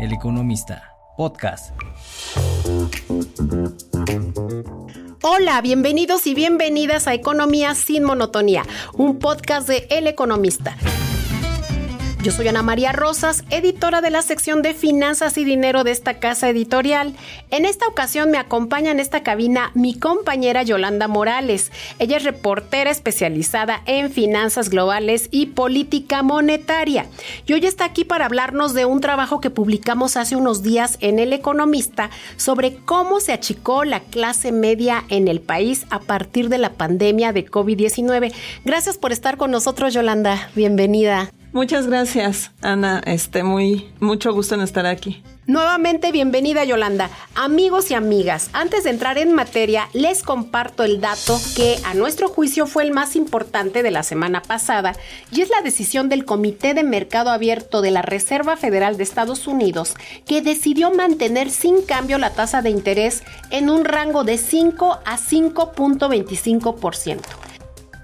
El Economista, podcast. Hola, bienvenidos y bienvenidas a Economía sin Monotonía, un podcast de El Economista. Yo soy Ana María Rosas, editora de la sección de Finanzas y Dinero de esta casa editorial. En esta ocasión me acompaña en esta cabina mi compañera Yolanda Morales. Ella es reportera especializada en finanzas globales y política monetaria. Y hoy está aquí para hablarnos de un trabajo que publicamos hace unos días en El Economista sobre cómo se achicó la clase media en el país a partir de la pandemia de COVID-19. Gracias por estar con nosotros, Yolanda. Bienvenida. Muchas gracias, Ana. Este, muy, mucho gusto en estar aquí. Nuevamente bienvenida Yolanda. Amigos y amigas, antes de entrar en materia, les comparto el dato que a nuestro juicio fue el más importante de la semana pasada y es la decisión del Comité de Mercado Abierto de la Reserva Federal de Estados Unidos que decidió mantener sin cambio la tasa de interés en un rango de 5 a 5.25%.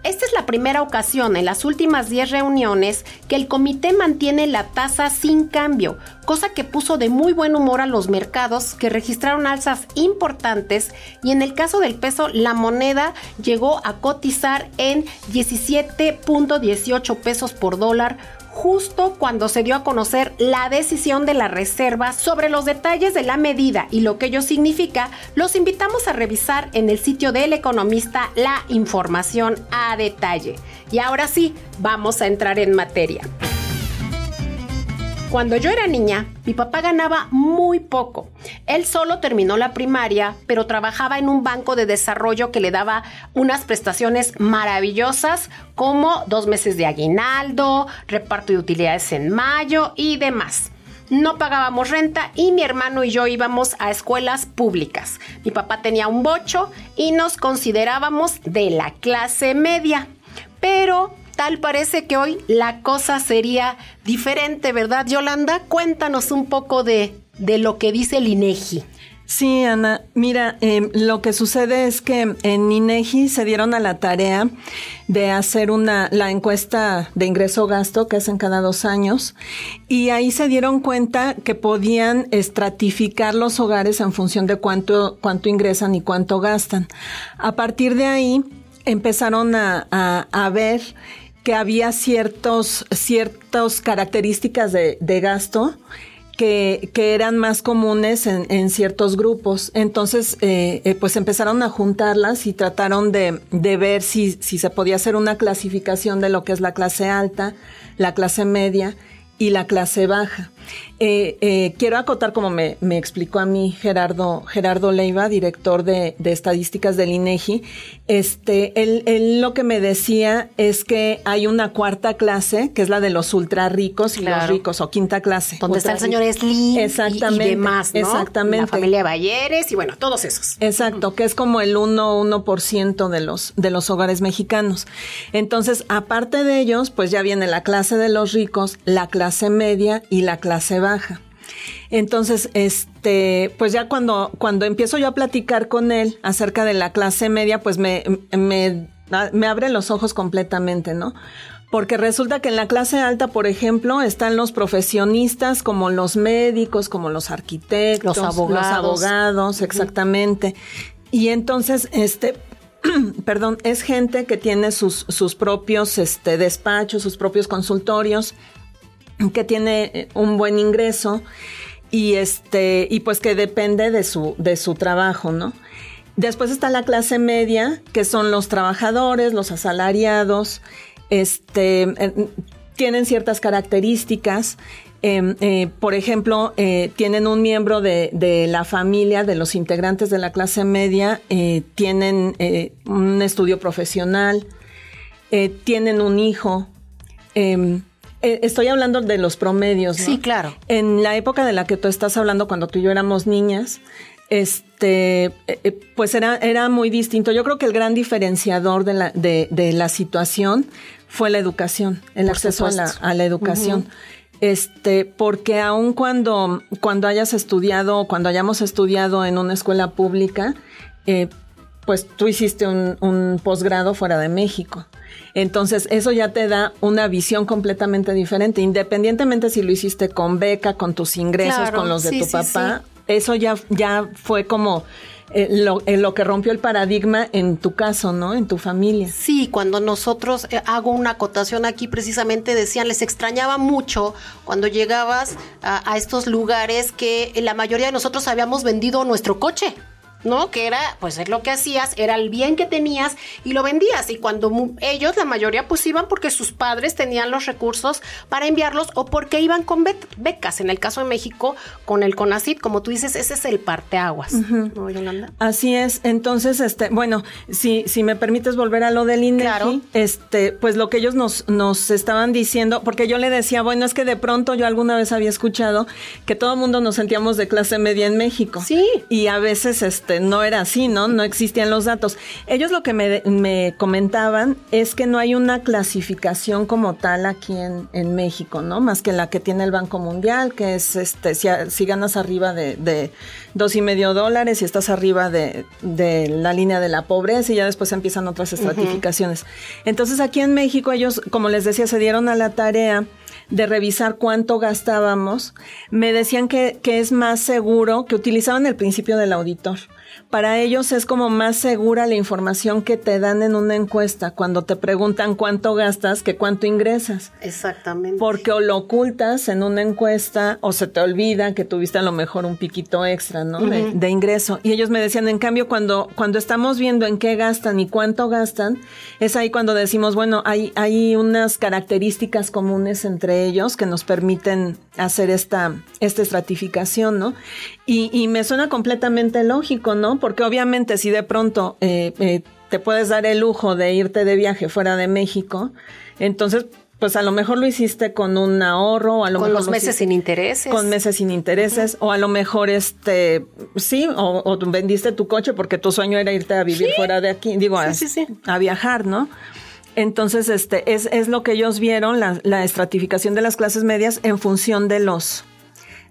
Esta es la primera ocasión en las últimas 10 reuniones que el comité mantiene la tasa sin cambio, cosa que puso de muy buen humor a los mercados que registraron alzas importantes y en el caso del peso la moneda llegó a cotizar en 17.18 pesos por dólar justo cuando se dio a conocer la decisión de la Reserva sobre los detalles de la medida y lo que ello significa, los invitamos a revisar en el sitio del economista la información a detalle. Y ahora sí, vamos a entrar en materia. Cuando yo era niña, mi papá ganaba muy poco. Él solo terminó la primaria, pero trabajaba en un banco de desarrollo que le daba unas prestaciones maravillosas como dos meses de aguinaldo, reparto de utilidades en mayo y demás no pagábamos renta y mi hermano y yo íbamos a escuelas públicas. Mi papá tenía un bocho y nos considerábamos de la clase media. Pero tal parece que hoy la cosa sería diferente, ¿verdad, Yolanda? Cuéntanos un poco de, de lo que dice el INEGI. Sí, Ana, mira, em, lo que sucede es que en INEGI se dieron a la tarea de hacer una, la encuesta de ingreso-gasto que hacen cada dos años y ahí se dieron cuenta que podían estratificar los hogares en función de cuánto, cuánto ingresan y cuánto gastan. A partir de ahí empezaron a, a, a ver que había ciertos, ciertas características de, de gasto que, que, eran más comunes en, en ciertos grupos. Entonces, eh, eh, pues empezaron a juntarlas y trataron de, de ver si, si se podía hacer una clasificación de lo que es la clase alta, la clase media y la clase baja. Eh, eh, quiero acotar, como me, me, explicó a mí Gerardo, Gerardo Leiva, director de, de estadísticas del INEGI, este, él, él, lo que me decía es que hay una cuarta clase, que es la de los ultra ricos y claro. los ricos, o quinta clase. Donde está el señor Slim Exactamente. Y, y demás, ¿no? Exactamente. La familia Balleres y bueno, todos esos. Exacto, que es como el 1, 1% de los, de los hogares mexicanos. Entonces, aparte de ellos, pues ya viene la clase de los ricos, la clase media y la clase baja baja. Entonces, este, pues ya cuando, cuando empiezo yo a platicar con él acerca de la clase media, pues me, me, me abre los ojos completamente, ¿no? Porque resulta que en la clase alta, por ejemplo, están los profesionistas como los médicos, como los arquitectos, los abogados, los abogados exactamente. Y entonces, este, perdón, es gente que tiene sus, sus propios este, despachos, sus propios consultorios, que tiene un buen ingreso y este y pues que depende de su de su trabajo, ¿no? Después está la clase media, que son los trabajadores, los asalariados, este eh, tienen ciertas características. Eh, eh, por ejemplo, eh, tienen un miembro de, de, la familia, de los integrantes de la clase media, eh, tienen un estudio profesional, tienen un hijo, em, eh, estoy hablando de los promedios. ¿no? Sí, claro. En la época de la que tú estás hablando, cuando tú y yo éramos niñas, este, eh, eh, pues era, era muy distinto. Yo creo que el gran diferenciador de la, de, de la situación fue la educación, el Por acceso a la, a la, educación. Uh -huh. Este, porque aun cuando, cuando hayas estudiado, cuando hayamos estudiado en una escuela pública, eh, pues tú hiciste un, un posgrado fuera de México. Entonces, eso ya te da una visión completamente diferente, independientemente si lo hiciste con beca, con tus ingresos, con los de tu papá. Eso ya, ya fue como eh, lo, eh, lo, que rompió el paradigma en tu caso, ¿no? En tu familia. Sí, cuando nosotros, eh, hago una acotación aquí, precisamente decían, les extrañaba mucho cuando llegabas a, a estos lugares que la mayoría de nosotros habíamos vendido nuestro coche. ¿No? Que era, pues es lo que hacías, era el bien que tenías y lo vendías. Y cuando ellos, la mayoría, pues iban porque sus padres tenían los recursos para enviarlos o porque iban con becas. En el caso de México, con el CONACIT, como tú dices, ese es el parteaguas, ¿no, Yolanda? Así es. Entonces, este, bueno, si, si me permites volver a lo del INEGI, este, pues lo que ellos nos, nos estaban diciendo, porque yo le decía, bueno, es que de pronto yo alguna vez había escuchado que todo el mundo nos sentíamos de clase media en México. Sí. Y a veces, este, este, no era así, ¿no? No existían los datos. Ellos lo que me, comentaban es que no hay una clasificación como tal aquí en, México, ¿no? Más que la que tiene el Banco Mundial, que es este, si, ganas arriba de, dos y medio dólares y estás arriba de, la línea de la pobreza y ya después empiezan otras estratificaciones. Entonces aquí en México ellos, como les decía, se dieron a la tarea de revisar cuánto gastábamos, me decían que, que, es más seguro, que utilizaban el principio del auditor para ellos es como más segura la información que te dan en una encuesta cuando te preguntan cuánto gastas que cuánto ingresas. Exactamente. Porque o lo ocultas en una encuesta o se te olvida que tuviste a lo mejor un piquito extra, ¿no? de, ingreso. Y ellos me decían, en cambio, cuando, cuando estamos viendo en qué gastan y cuánto gastan, es ahí cuando decimos, bueno, hay, hay unas características comunes entre ellos que nos permiten hacer esta, esta estratificación, ¿no? Y, y me suena completamente lógico, ¿no? Porque obviamente si de pronto eh, eh, te puedes dar el lujo de irte de viaje fuera de México, entonces pues a lo mejor lo hiciste con un ahorro o a lo con mejor los meses sin intereses. con meses sin intereses o a lo mejor este sí o, vendiste tu coche porque tu sueño era irte a vivir fuera de aquí digo a, a, viajar no entonces este es, es lo que ellos vieron la, la estratificación de las clases medias en función de los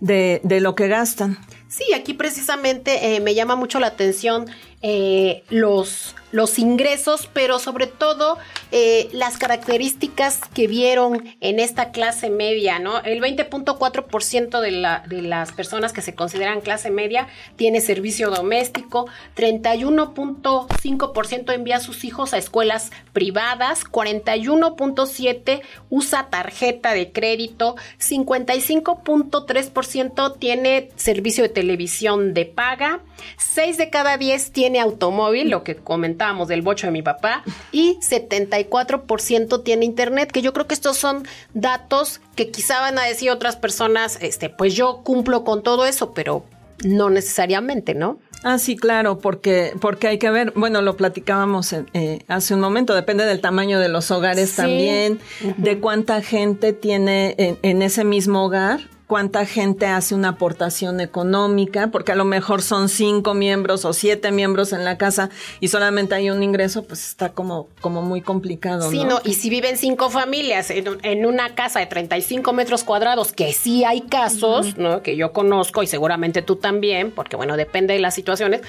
de, de lo que gastan Sí, aquí precisamente eh, me llama mucho la atención eh, los, los ingresos, pero sobre todo eh, las características que vieron en esta clase media, ¿no? El 20.4% de, la, de las personas que se consideran clase media tiene servicio doméstico, 31.5% envía a sus hijos a escuelas privadas, 41.7% usa tarjeta de crédito, 55.3% tiene servicio de televisión de paga, 6 de cada 10 tiene automóvil, lo que comentábamos del bocho de mi papá, y 74% tiene internet, que yo creo que estos son datos que quizá van a decir otras personas, este, pues yo cumplo con todo eso, pero no necesariamente, ¿no? Ah, sí, claro, porque, porque hay que ver, bueno, lo platicábamos eh, hace un momento, depende del tamaño de los hogares también, de cuánta gente tiene en, ese mismo hogar cuánta gente hace una aportación económica, porque a lo mejor son cinco miembros o siete miembros en la casa y solamente hay un ingreso, pues está como, como muy complicado. Sí, ¿no? y si viven cinco familias en, una casa de 35 metros cuadrados, que sí hay casos, ¿no? Que yo conozco y seguramente tú también, porque bueno, depende de las situaciones,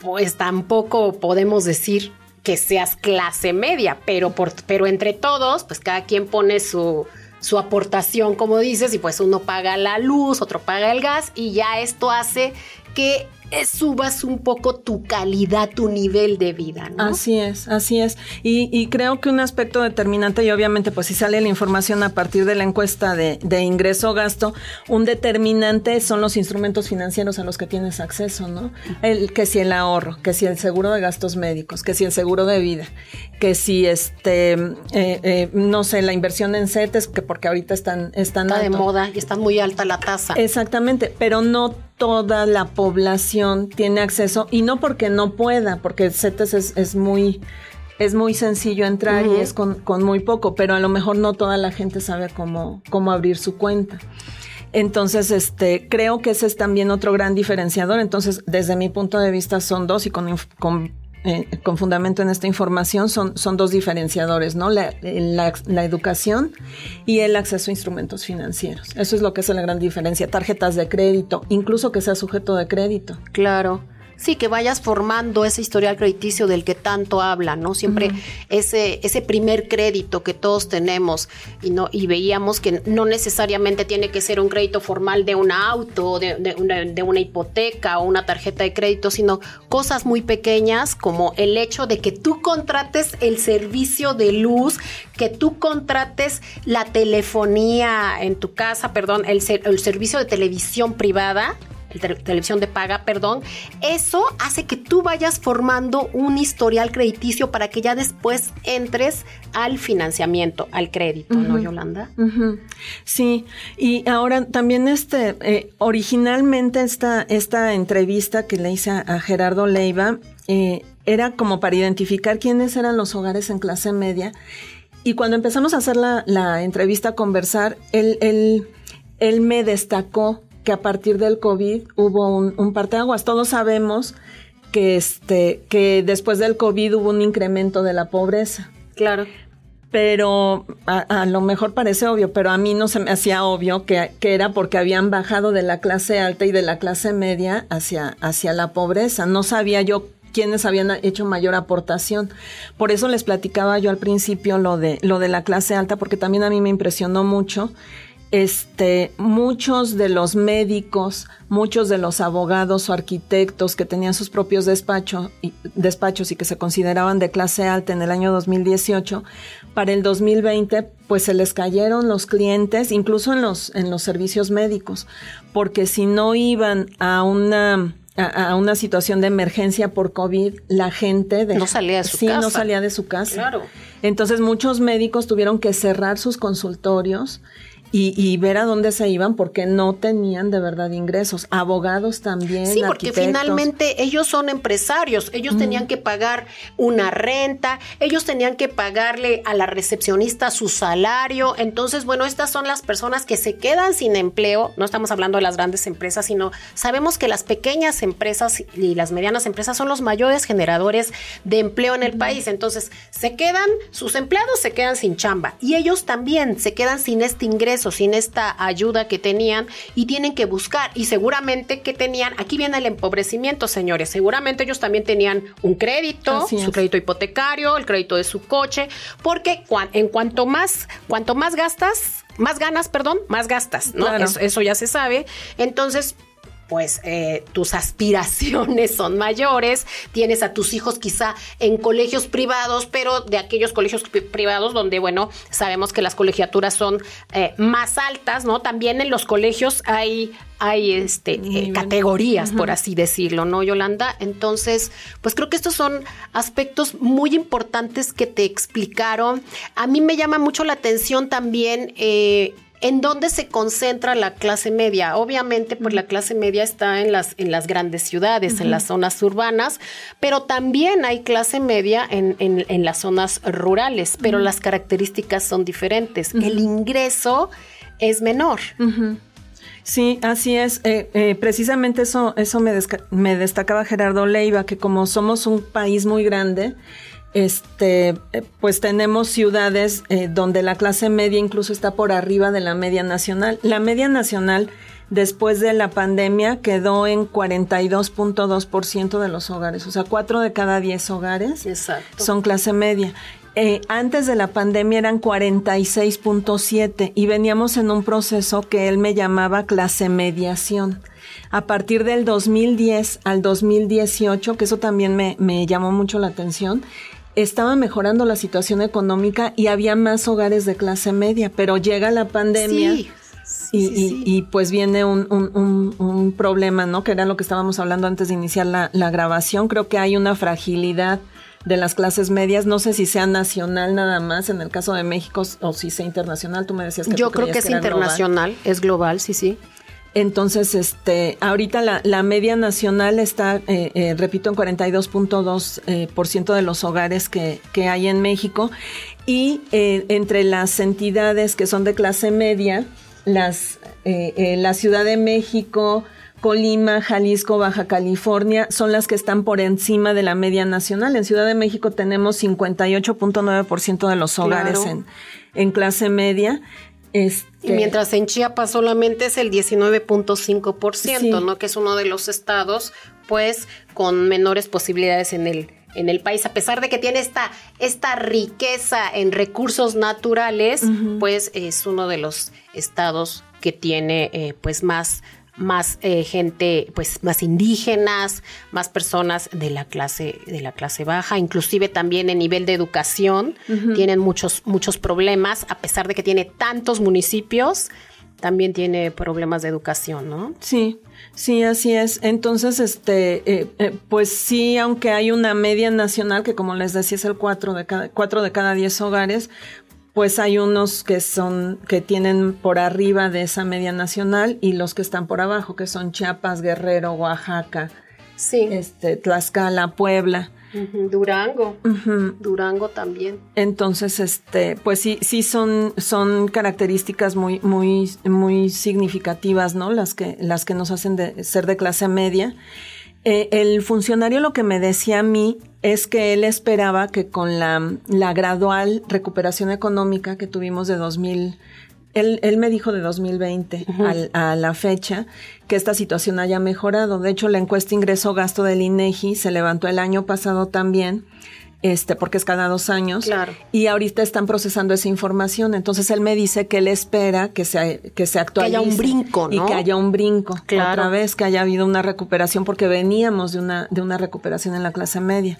pues tampoco podemos decir que seas clase media, pero por, pero entre todos, pues cada quien pone su su aportación, como dices, y pues uno paga la luz, otro paga el gas, y ya esto hace que subas un poco tu calidad, tu nivel de vida, ¿no? Así es, así es. Y, creo que un aspecto determinante, y obviamente pues si sale la información a partir de la encuesta de, de ingreso-gasto, un determinante son los instrumentos financieros a los que tienes acceso, ¿no? El, que si el ahorro, que si el seguro de gastos médicos, que si el seguro de vida, que si este, eh, eh, no sé, la inversión en CETES, que porque ahorita están... están Está de moda y está muy alta la tasa. Exactamente, pero no toda la población tiene acceso y no porque no pueda, porque CETES es, es muy es muy sencillo entrar y es con, con, muy poco, pero a lo mejor no toda la gente sabe cómo, cómo abrir su cuenta. Entonces, este, creo que ese es también otro gran diferenciador. Entonces, desde mi punto de vista, son dos y con, con eh, con fundamento en esta información son, son dos diferenciadores, ¿no? La, la, educación y el acceso a instrumentos financieros. Eso es lo que hace la gran diferencia. Tarjetas de crédito, incluso que sea sujeto de crédito. Claro. Sí, que vayas formando ese historial crediticio del que tanto habla, ¿no? Siempre ese, ese primer crédito que todos tenemos y, no, y veíamos que no necesariamente tiene que ser un crédito formal de un auto, de, de, una, de una hipoteca o una tarjeta de crédito, sino cosas muy pequeñas como el hecho de que tú contrates el servicio de luz, que tú contrates la telefonía en tu casa, perdón, el, el servicio de televisión privada televisión de paga, perdón, eso hace que tú vayas formando un historial crediticio para que ya después entres al financiamiento, al crédito, ¿no, Yolanda? Sí, y ahora también este, eh, originalmente esta, esta entrevista que le hice a, Gerardo Leiva eh, era como para identificar quiénes eran los hogares en clase media. Y cuando empezamos a hacer la, la entrevista, a conversar, él, él, él me destacó que a partir del COVID hubo un, un parteaguas. Todos sabemos que, este, que después del COVID hubo un incremento de la pobreza. Claro. Pero a, lo mejor parece obvio, pero a mí no se me hacía obvio que, que, era porque habían bajado de la clase alta y de la clase media hacia, hacia la pobreza. No sabía yo quiénes habían hecho mayor aportación. Por eso les platicaba yo al principio lo de, lo de la clase alta, porque también a mí me impresionó mucho este, muchos de los médicos, muchos de los abogados o arquitectos que tenían sus propios despachos y que se consideraban de clase alta en el año 2018, para el 2020 pues se les cayeron los clientes, incluso en los, en los servicios médicos, porque si no iban a una a, una situación de emergencia por COVID, la gente no salía de su casa. no salía de su casa. Claro. Entonces muchos médicos tuvieron que cerrar sus consultorios y, ver a dónde se iban porque no tenían de verdad ingresos. Abogados también. Sí, porque finalmente ellos son empresarios, ellos tenían que pagar una renta, ellos tenían que pagarle a la recepcionista su salario. Entonces, bueno, estas son las personas que se quedan sin empleo. No estamos hablando de las grandes empresas, sino sabemos que las pequeñas empresas y las medianas empresas son los mayores generadores de empleo en el país. Entonces, se quedan, sus empleados se quedan sin chamba y ellos también se quedan sin este ingreso sin esta ayuda que tenían y tienen que buscar. Y seguramente que tenían, aquí viene el empobrecimiento, señores, seguramente ellos también tenían un crédito, su crédito hipotecario, el crédito de su coche, porque en cuanto más, cuanto más gastas, más ganas, perdón, más gastas, ¿no? eso ya se sabe. Entonces, pues eh, tus aspiraciones son mayores, tienes a tus hijos quizá en colegios privados, pero de aquellos colegios privados donde, bueno, sabemos que las colegiaturas son eh, más altas, ¿no? También en los colegios hay hay este eh, categorías, por así decirlo, ¿no, Yolanda? Entonces, pues creo que estos son aspectos muy importantes que te explicaron. A mí me llama mucho la atención también eh, ¿En dónde se concentra la clase media? Obviamente, pues la clase media está en las, en las grandes ciudades, en las zonas urbanas, pero también hay clase media en, en, las zonas rurales, pero las características son diferentes. El ingreso es menor. Sí, así es. Eh, eh, precisamente eso, eso me, me destacaba Gerardo Leiva, que como somos un país muy grande, este, pues tenemos ciudades eh, donde la clase media incluso está por arriba de la media nacional. La media nacional después de la pandemia quedó en 42.2% de los hogares, o sea, 4 de cada 10 hogares son clase media. Eh, antes de la pandemia eran 46.7 y veníamos en un proceso que él me llamaba clase mediación. A partir del 2010 al 2018, que eso también me, me llamó mucho la atención, estaba mejorando la situación económica y había más hogares de clase media, pero llega la pandemia. y, pues viene un, problema, ¿no? Que era lo que estábamos hablando antes de iniciar la, grabación. Creo que hay una fragilidad de las clases medias. No sé si sea nacional nada más en el caso de México o si sea internacional. Tú me decías que yo creo que, es internacional, es global, sí, sí. Entonces, este, ahorita la, la media nacional está, eh, eh, repito, en 42.2% eh, por ciento de los hogares que, que, hay en México. Y entre las entidades que son de clase media, las, la Ciudad de México, Colima, Jalisco, Baja California son las que están por encima de la media nacional. En Ciudad de México tenemos 58.9% de los hogares en, en clase media Este, y mientras en Chiapas solamente es el 19.5%, ¿no? Que es uno de los estados, pues, con menores posibilidades en el, en el país, a pesar de que tiene esta, esta riqueza en recursos naturales, pues es uno de los estados que tiene eh, pues más más eh, gente, pues más indígenas, más personas de la clase de la clase baja, inclusive también en nivel de educación tienen muchos muchos problemas a pesar de que tiene tantos municipios, también tiene problemas de educación, ¿no? Sí. Sí, así es. Entonces, este, eh, eh, pues sí, aunque hay una media nacional que, como les decía, es el 4 de cada, 4 de cada 10 hogares, pues hay unos que son, que tienen por arriba de esa media nacional y los que están por abajo, que son Chiapas, Guerrero, Oaxaca, sí. este, Tlaxcala, Puebla. Durango, Durango también. Entonces, este, pues sí, sí son, son características muy, muy, muy significativas, ¿no? Las que, las que nos hacen de, ser de clase media. Eh, el funcionario lo que me decía a mí es que él esperaba que con la, la gradual recuperación económica que tuvimos de 2000, él, él me dijo de 2020 a la fecha que esta situación haya mejorado. De hecho, la encuesta ingreso-gasto del INEGI se levantó el año pasado también este, porque es cada dos años. Claro. Y ahorita están procesando esa información. Entonces él me dice que él espera que se, que se actualice. Que haya un brinco, ¿no? Y que haya un brinco. Claro. Otra vez que haya habido una recuperación, porque veníamos de una, de una recuperación en la clase media.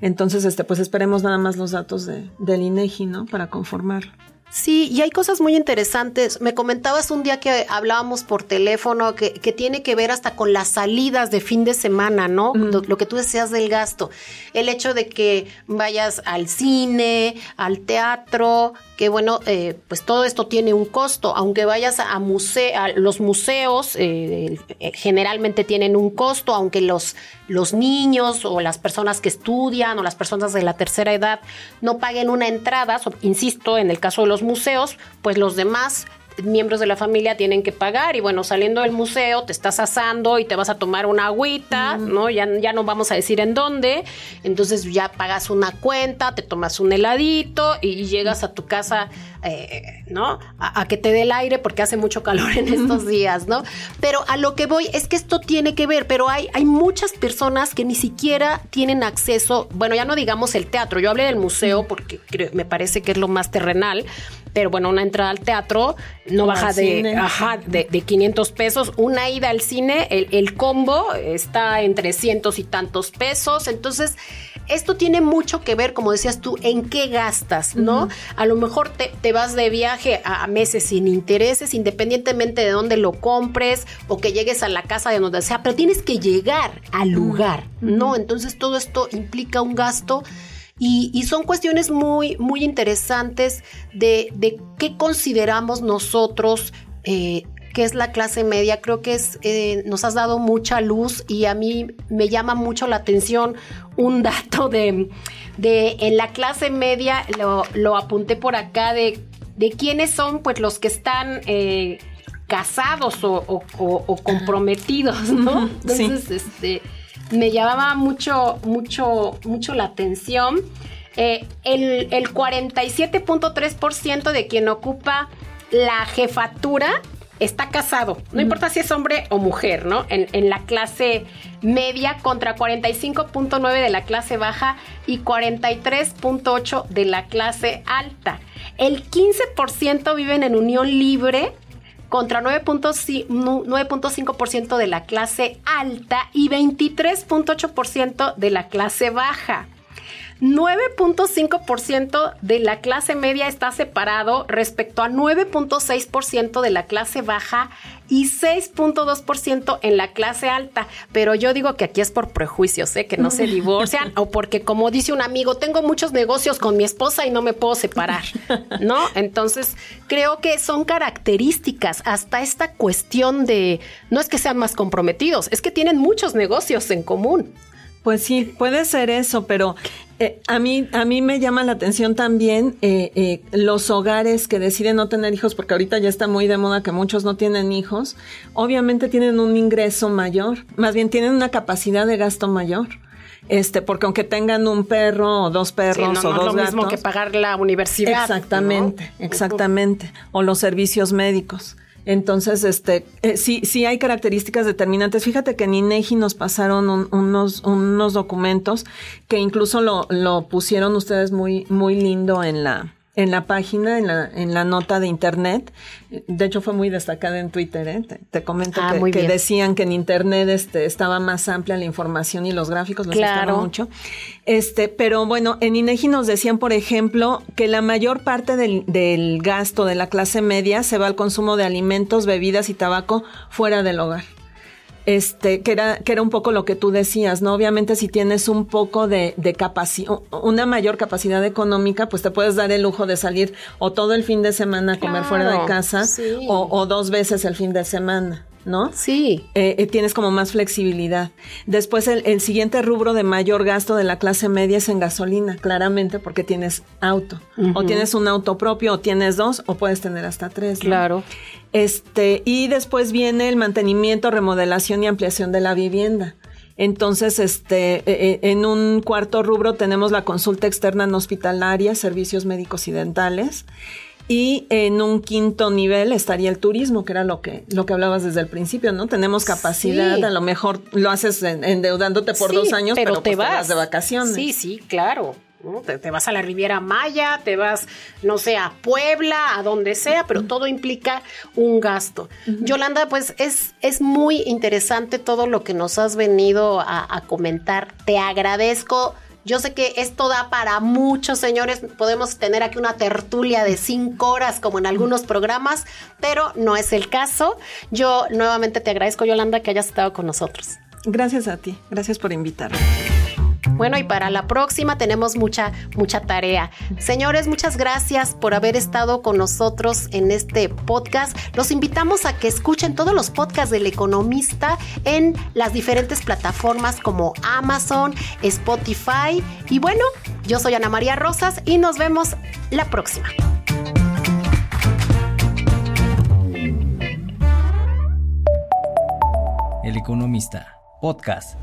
Entonces, este, pues esperemos nada más los datos de, del INEGI, ¿no? Para conformar. Sí, y hay cosas muy interesantes. Me comentabas un día que hablábamos por teléfono que, que tiene que ver hasta con las salidas de fin de semana, ¿no? Lo, que tú decías del gasto. El hecho de que vayas al cine, al teatro, que bueno, eh, pues todo esto tiene un costo. Aunque vayas a, museo, a los museos, eh, eh, generalmente tienen un costo, aunque los, los niños o las personas que estudian o las personas de la tercera edad no paguen una entrada, insisto, en el caso de los museos, pues los demás miembros de la familia tienen que pagar. Y bueno, saliendo del museo te estás asando y te vas a tomar una agüita, ¿no? Ya, ya no vamos a decir en dónde, entonces ya pagas una cuenta, te tomas un heladito y llegas a tu casa, eh, ¿no? A, que te dé el aire porque hace mucho calor en estos días, ¿no? Pero a lo que voy es que esto tiene que ver, pero hay, hay muchas personas que ni siquiera tienen acceso, bueno, ya no digamos el teatro, yo hablé del museo porque me parece que es lo más terrenal, pero bueno, una entrada al teatro no baja de, ajá, de, 500 pesos. Una ida al cine, el, combo está entre cientos y tantos pesos. Entonces, esto tiene mucho que ver, como decías tú, en qué gastas, ¿no? A lo mejor te, te, vas de viaje a meses sin intereses, independientemente de dónde lo compres o que llegues a la casa de donde sea, pero tienes que llegar al lugar, ¿no? Entonces, todo esto implica un gasto y, son cuestiones muy, muy interesantes de, qué consideramos nosotros eh, que es la clase media. Creo que es, eh, nos has dado mucha luz y a mí me llama mucho la atención un dato de, de en la clase media, lo, apunté por acá, de, de quiénes son pues los que están... Eh, casados o, comprometidos, ¿no? Entonces, este, me llamaba mucho, mucho, mucho la atención. Eh, el, el 47.3% de quien ocupa la jefatura está casado, no importa si es hombre o mujer, ¿no? En, en la clase media contra 45.9 de la clase baja y 43.8 de la clase alta. El 15% viven en unión libre contra 9.5% de la clase alta y 23.8% de la clase baja. 9.5% de la clase media está separado respecto a 9.6% de la clase baja y 6.2% en la clase alta. Pero yo digo que aquí es por prejuicios, ¿eh? que no se divorcian o porque, como dice un amigo, tengo muchos negocios con mi esposa y no me puedo separar, ¿no? Entonces, creo que son características hasta esta cuestión de, no es que sean más comprometidos, es que tienen muchos negocios en común. Pues sí, puede ser eso, pero eh, a mí a mí me llama la atención también eh, eh, los hogares que deciden no tener hijos, porque ahorita ya está muy de moda que muchos no tienen hijos. Obviamente tienen un ingreso mayor, más bien tienen una capacidad de gasto mayor. Este, porque aunque tengan un perro o dos perros Sí, no, o no dos es lo mismo que pagar la universidad. Exactamente, ¿no? exactamente. O los servicios médicos. Entonces, este, eh, sí, sí hay características determinantes. Fíjate que en INEGI nos pasaron un- unos, unos documentos que incluso lo, lo pusieron ustedes muy, muy lindo en la, en la página, en la, en la nota de internet. De hecho, fue muy destacada en Twitter, ¿eh? Te, te comento Ah, que, decían que en internet este, estaba más amplia la información y los gráficos los Claro. mucho. Este, pero bueno, en INEGI nos decían, por ejemplo, que la mayor parte del, del gasto de la clase media se va al consumo de alimentos, bebidas y tabaco fuera del hogar. Este, que era, que era un poco lo que tú decías, ¿no? Obviamente si tienes un poco de, de capacidad, una mayor capacidad económica, pues te puedes dar el lujo de salir o todo el fin de semana a comer fuera de casa sí. o, o dos veces el fin de semana, ¿no? Sí. eh, eh, tienes como más flexibilidad. Después, el, el siguiente rubro de mayor gasto de la clase media es en gasolina, claramente, porque tienes auto. O tienes un auto propio, o tienes dos, o puedes tener hasta tres. ¿no? Claro. Este, y después viene el mantenimiento, remodelación y ampliación de la vivienda. Entonces, este, eh, eh, en un cuarto rubro tenemos la consulta externa no hospitalaria, servicios médicos y dentales. Y en un quinto nivel estaría el turismo, que era lo que, lo que hablabas desde el principio, ¿no? Tenemos capacidad, Sí. a lo mejor lo haces en- endeudándote por Sí, dos años, pero, te pues vas de vacaciones. Sí, sí, claro. ¿no? Te, te vas a la Riviera Maya, te vas, no sé, a Puebla, a donde sea, pero todo implica un gasto. Yolanda, pues es, es muy interesante todo lo que nos has venido a, a comentar. Te agradezco. Yo sé que esto da para muchos, señores. Podemos tener aquí una tertulia de cinco horas, como en algunos programas, pero no es el caso. Yo nuevamente te agradezco, Yolanda, que hayas estado con nosotros. Gracias a ti, gracias por invitarme. Bueno, y para la próxima tenemos mucha, mucha tarea. Señores, muchas gracias por haber estado con nosotros en este podcast. Los invitamos a que escuchen todos los podcasts del economista en las diferentes plataformas como Amazon, Spotify. Y bueno, yo soy Ana María Rosas y nos vemos la próxima. El Economista, podcast.